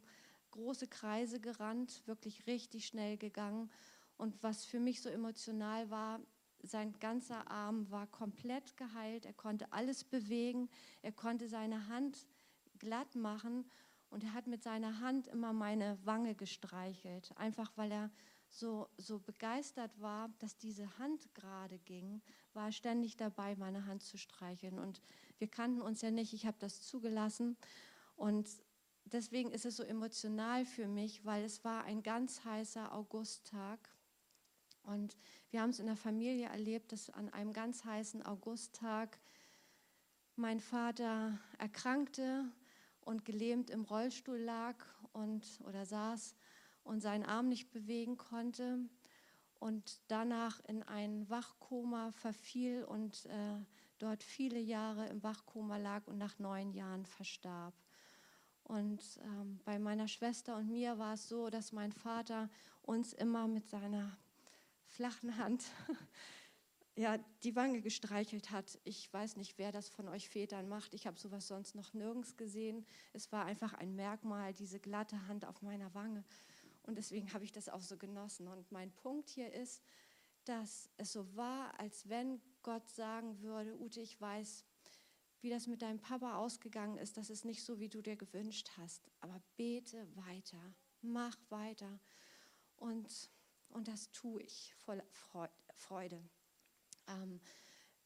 [SPEAKER 1] große Kreise gerannt, wirklich richtig schnell gegangen. Und was für mich so emotional war, sein ganzer Arm war komplett geheilt, er konnte alles bewegen, er konnte seine Hand glatt machen und er hat mit seiner Hand immer meine Wange gestreichelt, einfach weil er so, so begeistert war, dass diese Hand gerade ging, war er ständig dabei, meine Hand zu streicheln. Und wir kannten uns ja nicht, ich habe das zugelassen. Und deswegen ist es so emotional für mich, weil es war ein ganz heißer Augusttag. Und wir haben es in der Familie erlebt, dass an einem ganz heißen Augusttag mein Vater erkrankte und gelähmt im Rollstuhl lag und oder saß und seinen Arm nicht bewegen konnte und danach in ein Wachkoma verfiel und äh, dort viele Jahre im Wachkoma lag und nach neun Jahren verstarb. Und ähm, bei meiner Schwester und mir war es so, dass mein Vater uns immer mit seiner flachen Hand ja, die Wange gestreichelt hat. Ich weiß nicht, wer das von euch Vätern macht. Ich habe sowas sonst noch nirgends gesehen. Es war einfach ein Merkmal, diese glatte Hand auf meiner Wange. Und deswegen habe ich das auch so genossen. Und mein Punkt hier ist, dass es so war, als wenn Gott sagen würde, Ute, ich weiß, wie das mit deinem Papa ausgegangen ist. Das ist nicht so, wie du dir gewünscht hast. Aber bete weiter, mach weiter. Und, und das tue ich voll Freude. Ähm,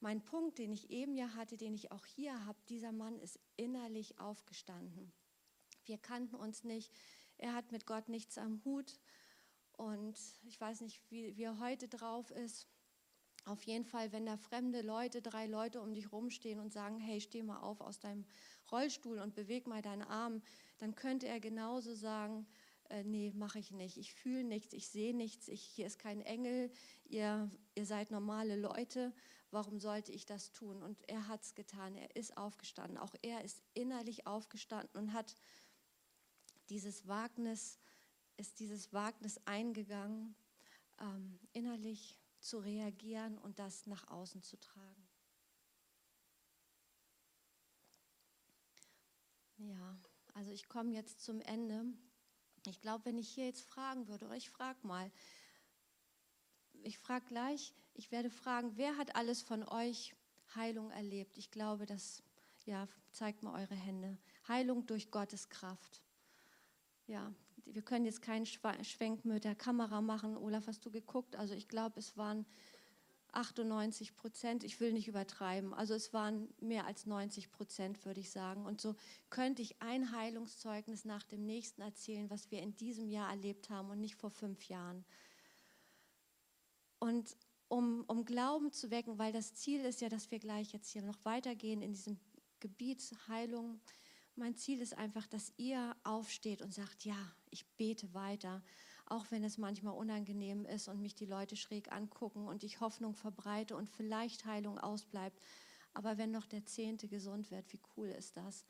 [SPEAKER 1] mein Punkt, den ich eben ja hatte, den ich auch hier habe, dieser Mann ist innerlich aufgestanden. Wir kannten uns nicht. Er hat mit Gott nichts am Hut. Und ich weiß nicht, wie, wie er heute drauf ist. Auf jeden Fall, wenn da fremde Leute, drei Leute um dich rumstehen und sagen, hey, steh mal auf aus deinem Rollstuhl und beweg mal deinen Arm, dann könnte er genauso sagen, äh, nee, mache ich nicht. Ich fühle nichts, ich sehe nichts, ich, hier ist kein Engel, ihr, ihr seid normale Leute, warum sollte ich das tun? Und er hat es getan, er ist aufgestanden. Auch er ist innerlich aufgestanden und hat dieses Wagnis, ist dieses Wagnis eingegangen, ähm, innerlich zu reagieren und das nach außen zu tragen. Ja, also ich komme jetzt zum Ende. Ich glaube, wenn ich hier jetzt fragen würde, oder ich frage mal, ich frage gleich, ich werde fragen, wer hat alles von euch Heilung erlebt? Ich glaube, das, ja, zeigt mal eure Hände. Heilung durch Gottes Kraft. Ja, wir können jetzt keinen Schwenk mit der Kamera machen. Olaf, hast du geguckt? Also ich glaube, es waren 98 Prozent. Ich will nicht übertreiben. Also es waren mehr als 90 Prozent, würde ich sagen. Und so könnte ich ein Heilungszeugnis nach dem nächsten erzählen, was wir in diesem Jahr erlebt haben und nicht vor fünf Jahren. Und um, um Glauben zu wecken, weil das Ziel ist ja, dass wir gleich jetzt hier noch weitergehen in diesem Gebiet Heilung. Mein Ziel ist einfach, dass ihr aufsteht und sagt, ja, ich bete weiter, auch wenn es manchmal unangenehm ist und mich die Leute schräg angucken und ich Hoffnung verbreite und vielleicht Heilung ausbleibt. Aber wenn noch der Zehnte gesund wird, wie cool ist das?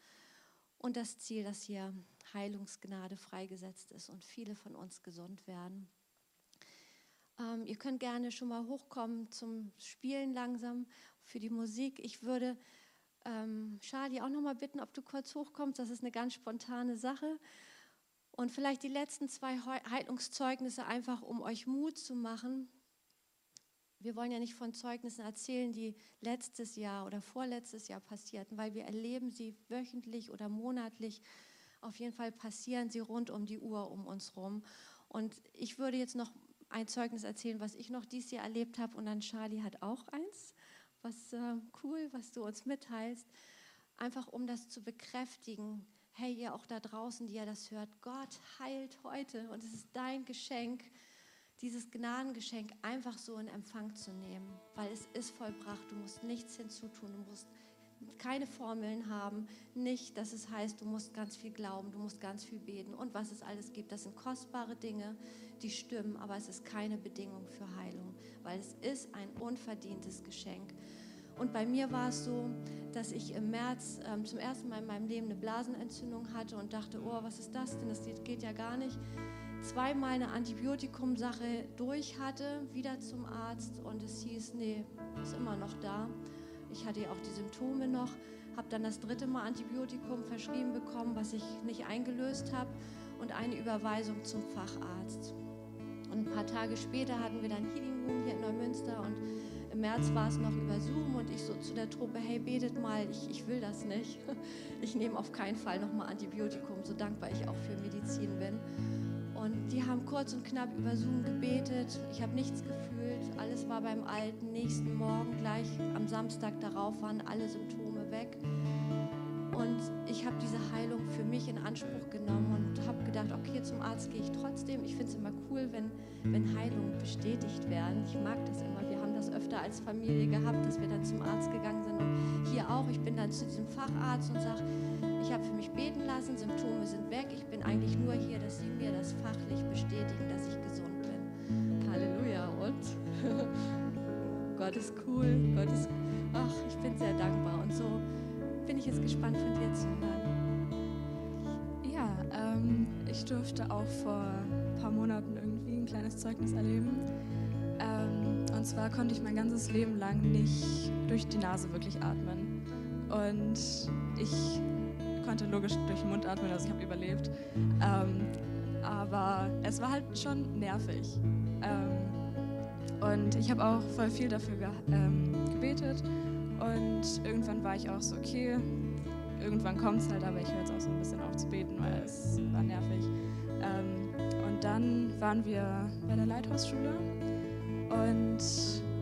[SPEAKER 1] Und das Ziel, dass hier Heilungsgnade freigesetzt ist und viele von uns gesund werden. Ähm, ihr könnt gerne schon mal hochkommen zum Spielen langsam für die Musik. Ich würde ähm, Charlie auch noch mal bitten, ob du kurz hochkommst. Das ist eine ganz spontane Sache. Und vielleicht die letzten zwei Heilungszeugnisse einfach, um euch Mut zu machen. Wir wollen ja nicht von Zeugnissen erzählen, die letztes Jahr oder vorletztes Jahr passierten, weil wir erleben sie wöchentlich oder monatlich. Auf jeden Fall passieren sie rund um die Uhr um uns rum. Und ich würde jetzt noch ein Zeugnis erzählen, was ich noch dieses Jahr erlebt habe. Und dann Charlie hat auch eins was äh, cool, was du uns mitteilst. Einfach um das zu bekräftigen. Hey, ihr auch da draußen, die ihr das hört, Gott heilt heute und es ist dein Geschenk, dieses Gnadengeschenk einfach so in Empfang zu nehmen, weil es ist vollbracht. Du musst nichts hinzutun, du musst keine Formeln haben, nicht, dass es heißt, du musst ganz viel glauben, du musst ganz viel beten und was es alles gibt. Das sind kostbare Dinge, die stimmen, aber es ist keine Bedingung für Heilung, weil es ist ein unverdientes Geschenk. Und bei mir war es so, dass ich im März ähm, zum ersten Mal in meinem Leben eine Blasenentzündung hatte und dachte, oh, was ist das denn? Das geht ja gar nicht. Zweimal eine Antibiotikum-Sache durch hatte, wieder zum Arzt und es hieß, nee, ist immer noch da. Ich hatte ja auch die Symptome noch, habe dann das dritte Mal Antibiotikum verschrieben bekommen, was ich nicht eingelöst habe und eine Überweisung zum Facharzt. Und ein paar Tage später hatten wir dann Healing Room hier in Neumünster und im März war es noch über Zoom und ich so zu der Truppe, hey, betet mal, ich, ich will das nicht. Ich nehme auf keinen Fall nochmal Antibiotikum, so dankbar ich auch für Medizin bin. Und die haben kurz und knapp über Zoom gebetet. Ich habe nichts gefühlt. Alles war beim Alten. Nächsten Morgen, gleich am Samstag darauf, waren alle Symptome weg. Und ich habe diese Heilung für mich in Anspruch genommen und habe gedacht, okay, zum Arzt gehe ich trotzdem. Ich finde es immer cool, wenn, wenn Heilungen bestätigt werden. Ich mag das immer. Wir das öfter als Familie gehabt, dass wir dann zum Arzt gegangen sind. Und hier auch. Ich bin dann zu diesem Facharzt und sage, ich habe für mich beten lassen, Symptome sind weg. Ich bin eigentlich nur hier, dass Sie mir das fachlich bestätigen, dass ich gesund bin. Halleluja. Und Gott ist cool. Gott ist, ach, ich bin sehr dankbar. Und so bin ich jetzt gespannt von dir zu hören.
[SPEAKER 2] Ja, ähm, ich durfte auch vor ein paar Monaten irgendwie ein kleines Zeugnis erleben. Und zwar konnte ich mein ganzes Leben lang nicht durch die Nase wirklich atmen. Und ich konnte logisch durch den Mund atmen, also ich habe überlebt. Ähm, aber es war halt schon nervig. Ähm, und ich habe auch voll viel dafür ge ähm, gebetet. Und irgendwann war ich auch so, okay, irgendwann kommt es halt, aber ich höre jetzt auch so ein bisschen auf zu beten, weil es war nervig. Ähm, und dann waren wir bei der Leithausschule und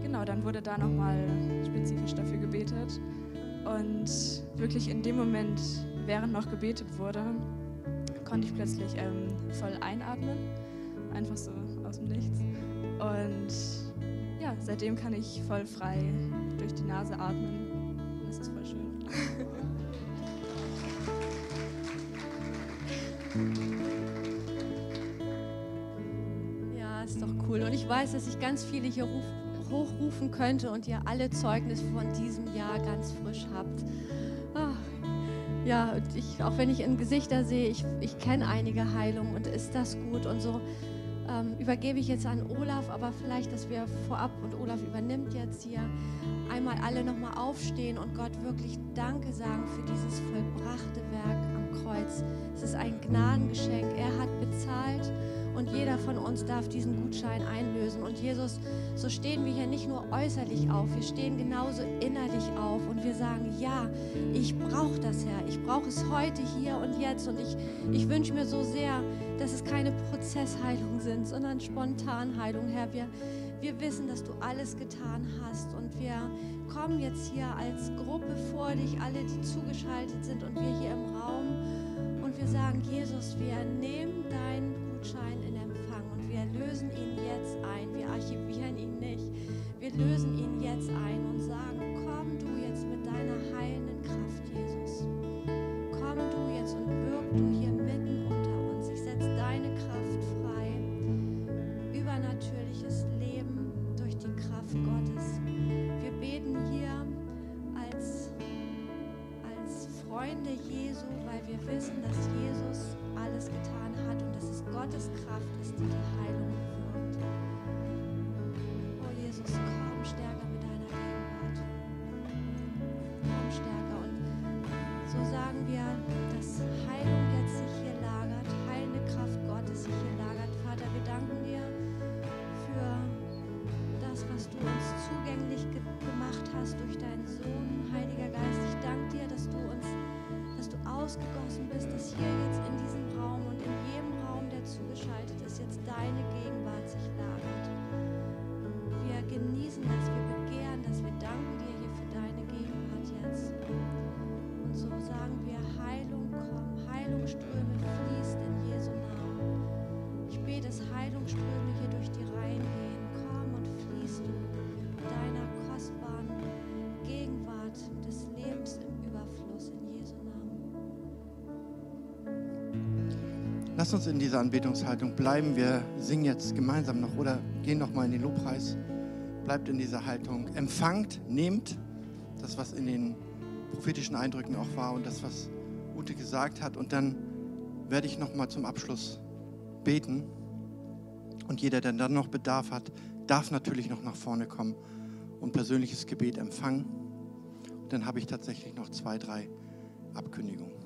[SPEAKER 2] genau, dann wurde da nochmal spezifisch dafür gebetet. Und wirklich in dem Moment während noch gebetet wurde, konnte ich plötzlich ähm, voll einatmen, einfach so aus dem Nichts. Und ja, seitdem kann ich voll frei durch die Nase atmen. Ist
[SPEAKER 1] doch cool. Und ich weiß, dass ich ganz viele hier hochrufen könnte und ihr alle Zeugnisse von diesem Jahr ganz frisch habt. Ja, ich, auch wenn ich in Gesichter sehe, ich, ich kenne einige Heilungen und ist das gut und so ähm, übergebe ich jetzt an Olaf, aber vielleicht, dass wir vorab und Olaf übernimmt jetzt hier einmal alle nochmal aufstehen und Gott wirklich Danke sagen für dieses vollbrachte Werk am Kreuz. Es ist ein Gnadengeschenk. Er hat bezahlt und jeder von uns darf diesen Gutschein einlösen. Und Jesus, so stehen wir hier nicht nur äußerlich auf, wir stehen genauso innerlich auf und wir sagen, ja, ich brauche das, Herr. Ich brauche es heute, hier und jetzt. Und ich, ich wünsche mir so sehr, dass es keine Prozessheilung sind, sondern Spontanheilung, Herr. Wir, wir wissen, dass du alles getan hast und wir kommen jetzt hier als Gruppe vor dich, alle, die zugeschaltet sind und wir hier im Raum und wir sagen, Jesus, wir nehmen deinen Gutschein lösen ihn jetzt ein und sagen, komm du jetzt mit deiner heilenden Kraft, Jesus. Komm du jetzt und wirk du hier mitten unter uns. Ich setze deine Kraft frei. Übernatürliches Leben durch die Kraft Gottes. Wir beten hier als, als Freunde Jesu, weil wir wissen, dass Jesus alles getan hat und dass es Gottes Kraft ist, die die Heilung
[SPEAKER 3] Lass uns in dieser Anbetungshaltung bleiben. Wir singen jetzt gemeinsam noch oder gehen noch mal in den Lobpreis. Bleibt in dieser Haltung. Empfangt, nehmt das, was in den prophetischen Eindrücken auch war und das, was Ute gesagt hat. Und dann werde ich noch mal zum Abschluss beten. Und jeder, der dann noch Bedarf hat, darf natürlich noch nach vorne kommen und persönliches Gebet empfangen. Und dann habe ich tatsächlich noch zwei, drei Abkündigungen.